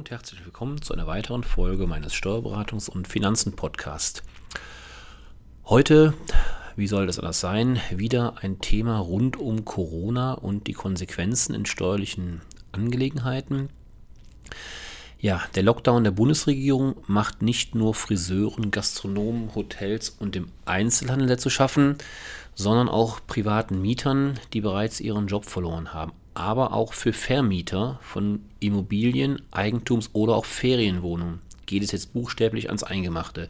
und herzlich willkommen zu einer weiteren Folge meines Steuerberatungs- und Finanzen-Podcasts. Heute, wie soll das anders sein, wieder ein Thema rund um Corona und die Konsequenzen in steuerlichen Angelegenheiten. Ja, der Lockdown der Bundesregierung macht nicht nur Friseuren, Gastronomen, Hotels und dem Einzelhandel zu schaffen, sondern auch privaten Mietern, die bereits ihren Job verloren haben aber auch für Vermieter von Immobilien, Eigentums- oder auch Ferienwohnungen geht es jetzt buchstäblich ans Eingemachte.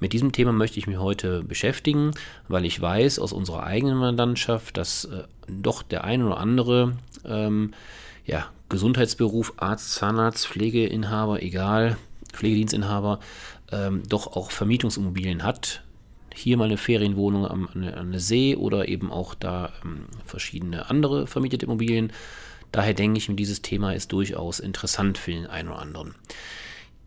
Mit diesem Thema möchte ich mich heute beschäftigen, weil ich weiß aus unserer eigenen Mandantschaft, dass äh, doch der ein oder andere ähm, ja, Gesundheitsberuf, Arzt, Zahnarzt, Pflegeinhaber, egal, Pflegedienstinhaber, ähm, doch auch Vermietungsimmobilien hat, hier mal eine Ferienwohnung am, an, an See oder eben auch da ähm, verschiedene andere vermietete Immobilien. Daher denke ich mir, dieses Thema ist durchaus interessant für den einen oder anderen.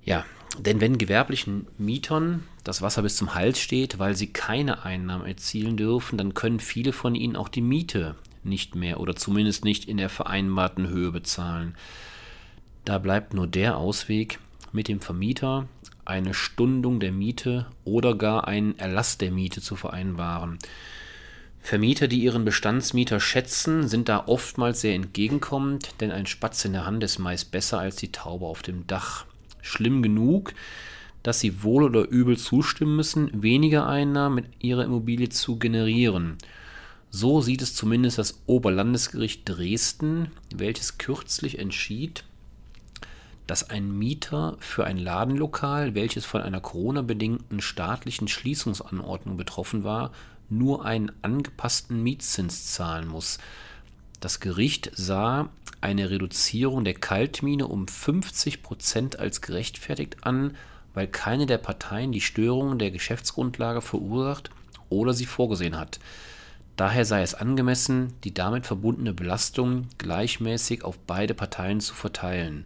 Ja, denn wenn gewerblichen Mietern das Wasser bis zum Hals steht, weil sie keine Einnahmen erzielen dürfen, dann können viele von ihnen auch die Miete nicht mehr oder zumindest nicht in der vereinbarten Höhe bezahlen. Da bleibt nur der Ausweg, mit dem Vermieter eine Stundung der Miete oder gar einen Erlass der Miete zu vereinbaren. Vermieter, die ihren Bestandsmieter schätzen, sind da oftmals sehr entgegenkommend, denn ein Spatz in der Hand ist meist besser als die Taube auf dem Dach. Schlimm genug, dass sie wohl oder übel zustimmen müssen, weniger Einnahmen mit ihrer Immobilie zu generieren. So sieht es zumindest das Oberlandesgericht Dresden, welches kürzlich entschied, dass ein Mieter für ein Ladenlokal, welches von einer Corona-bedingten staatlichen Schließungsanordnung betroffen war, nur einen angepassten Mietzins zahlen muss. Das Gericht sah eine Reduzierung der Kaltmiene um 50 Prozent als gerechtfertigt an, weil keine der Parteien die Störungen der Geschäftsgrundlage verursacht oder sie vorgesehen hat. Daher sei es angemessen, die damit verbundene Belastung gleichmäßig auf beide Parteien zu verteilen.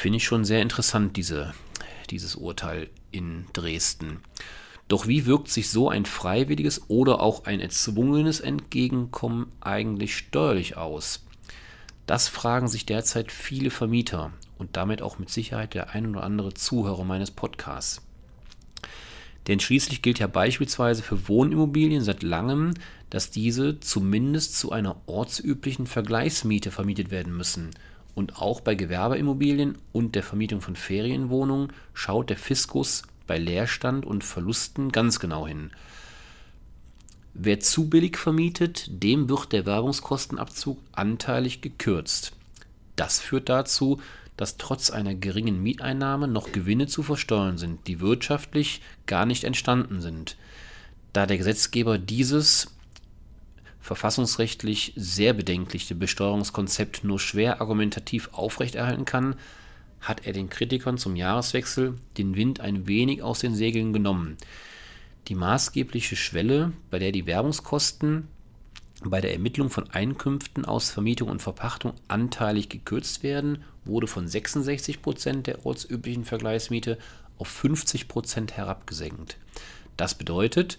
Finde ich schon sehr interessant, diese, dieses Urteil in Dresden. Doch wie wirkt sich so ein freiwilliges oder auch ein erzwungenes Entgegenkommen eigentlich steuerlich aus? Das fragen sich derzeit viele Vermieter und damit auch mit Sicherheit der ein oder andere Zuhörer meines Podcasts. Denn schließlich gilt ja beispielsweise für Wohnimmobilien seit langem, dass diese zumindest zu einer ortsüblichen Vergleichsmiete vermietet werden müssen – und auch bei Gewerbeimmobilien und der Vermietung von Ferienwohnungen schaut der Fiskus bei Leerstand und Verlusten ganz genau hin. Wer zu billig vermietet, dem wird der Werbungskostenabzug anteilig gekürzt. Das führt dazu, dass trotz einer geringen Mieteinnahme noch Gewinne zu versteuern sind, die wirtschaftlich gar nicht entstanden sind. Da der Gesetzgeber dieses verfassungsrechtlich sehr bedenkliche Besteuerungskonzept nur schwer argumentativ aufrechterhalten kann, hat er den Kritikern zum Jahreswechsel den Wind ein wenig aus den Segeln genommen. Die maßgebliche Schwelle, bei der die Werbungskosten bei der Ermittlung von Einkünften aus Vermietung und Verpachtung anteilig gekürzt werden, wurde von 66% der ortsüblichen Vergleichsmiete auf 50% herabgesenkt. Das bedeutet,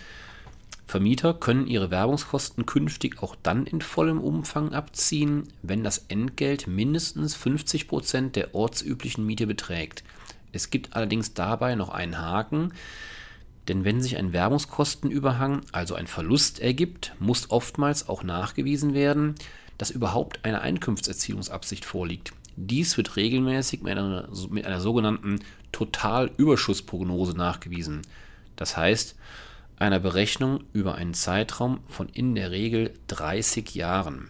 Vermieter können ihre Werbungskosten künftig auch dann in vollem Umfang abziehen, wenn das Entgelt mindestens 50 Prozent der ortsüblichen Miete beträgt. Es gibt allerdings dabei noch einen Haken, denn wenn sich ein Werbungskostenüberhang, also ein Verlust ergibt, muss oftmals auch nachgewiesen werden, dass überhaupt eine Einkünftserzielungsabsicht vorliegt. Dies wird regelmäßig mit einer, mit einer sogenannten Totalüberschussprognose nachgewiesen. Das heißt, einer Berechnung über einen Zeitraum von in der Regel 30 Jahren.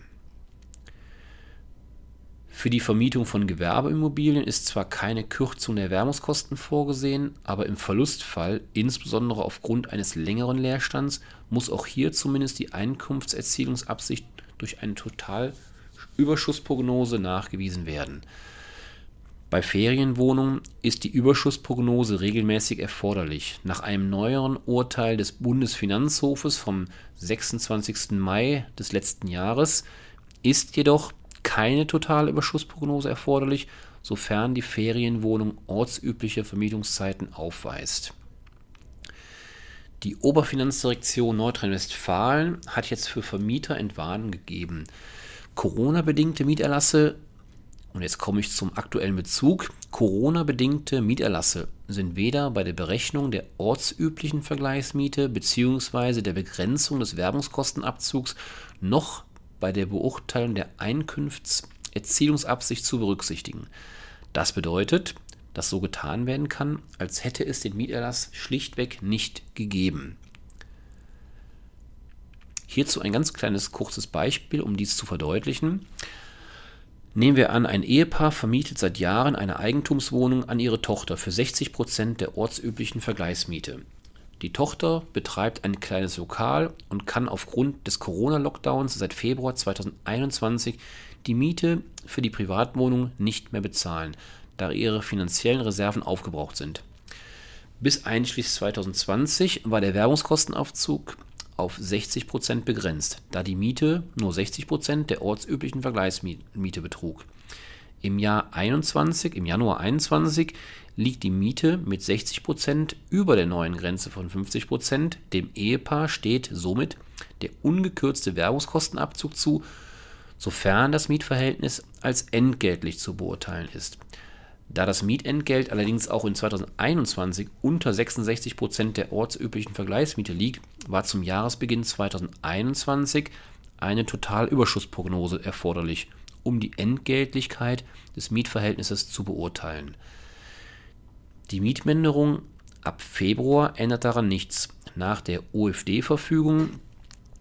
Für die Vermietung von Gewerbeimmobilien ist zwar keine Kürzung der Wärmungskosten vorgesehen, aber im Verlustfall, insbesondere aufgrund eines längeren Leerstands, muss auch hier zumindest die Einkunftserzielungsabsicht durch eine Totalüberschussprognose nachgewiesen werden. Bei Ferienwohnungen ist die Überschussprognose regelmäßig erforderlich. Nach einem neueren Urteil des Bundesfinanzhofes vom 26. Mai des letzten Jahres ist jedoch keine Totalüberschussprognose erforderlich, sofern die Ferienwohnung ortsübliche Vermietungszeiten aufweist. Die Oberfinanzdirektion Nordrhein-Westfalen hat jetzt für Vermieter Entwarnung gegeben. Corona-bedingte Mieterlasse Und jetzt komme ich zum aktuellen Bezug. Corona-bedingte Mieterlasse sind weder bei der Berechnung der ortsüblichen Vergleichsmiete bzw. der Begrenzung des Werbungskostenabzugs noch bei der Beurteilung der Einkünftserzielungsabsicht zu berücksichtigen. Das bedeutet, dass so getan werden kann, als hätte es den Mieterlass schlichtweg nicht gegeben. Hierzu ein ganz kleines kurzes Beispiel, um dies zu verdeutlichen. Nehmen wir an, ein Ehepaar vermietet seit Jahren eine Eigentumswohnung an ihre Tochter für 60 Prozent der ortsüblichen Vergleichsmiete. Die Tochter betreibt ein kleines Lokal und kann aufgrund des Corona-Lockdowns seit Februar 2021 die Miete für die Privatwohnung nicht mehr bezahlen, da ihre finanziellen Reserven aufgebraucht sind. Bis einschließlich 2020 war der Werbungskostenaufzug auf 60 Prozent begrenzt, da die Miete nur 60 Prozent der ortsüblichen Vergleichsmiete betrug. Im Jahr 21, im Januar 21 liegt die Miete mit 60 Prozent über der neuen Grenze von 50 Prozent. Dem Ehepaar steht somit der ungekürzte Werbungskostenabzug zu, sofern das Mietverhältnis als entgeltlich zu beurteilen ist. Da das Mietentgelt allerdings auch in 2021 unter 66 Prozent der ortsüblichen Vergleichsmiete liegt, war zum Jahresbeginn 2021 eine Totalüberschussprognose erforderlich, um die Entgeltlichkeit des Mietverhältnisses zu beurteilen. Die Mietminderung ab Februar ändert daran nichts. Nach der OFD-Verfügung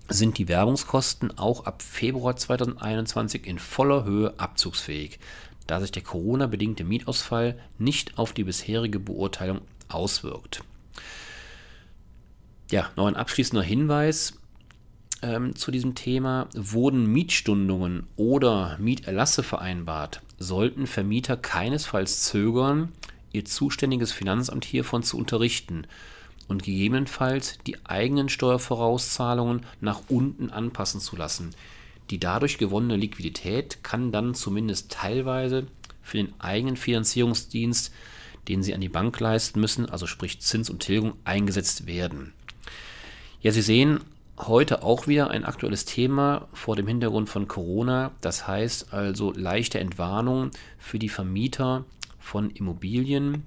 sind die Werbungskosten auch ab Februar 2021 in voller Höhe abzugsfähig da sich der Corona-bedingte Mietausfall nicht auf die bisherige Beurteilung auswirkt. Ja, noch ein abschließender Hinweis ähm, zu diesem Thema. Wurden Mietstundungen oder Mieterlasse vereinbart, sollten Vermieter keinesfalls zögern, ihr zuständiges Finanzamt hiervon zu unterrichten und gegebenenfalls die eigenen Steuervorauszahlungen nach unten anpassen zu lassen. Die dadurch gewonnene Liquidität kann dann zumindest teilweise für den eigenen Finanzierungsdienst, den Sie an die Bank leisten müssen, also sprich Zins und Tilgung, eingesetzt werden. Ja, Sie sehen heute auch wieder ein aktuelles Thema vor dem Hintergrund von Corona. Das heißt also leichte Entwarnung für die Vermieter von Immobilien.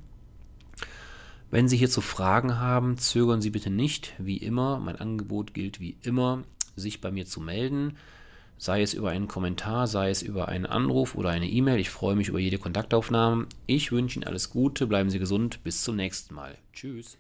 Wenn Sie hierzu Fragen haben, zögern Sie bitte nicht, wie immer, mein Angebot gilt wie immer, sich bei mir zu melden sei es über einen Kommentar, sei es über einen Anruf oder eine E-Mail. Ich freue mich über jede Kontaktaufnahme. Ich wünsche Ihnen alles Gute, bleiben Sie gesund, bis zum nächsten Mal. Tschüss.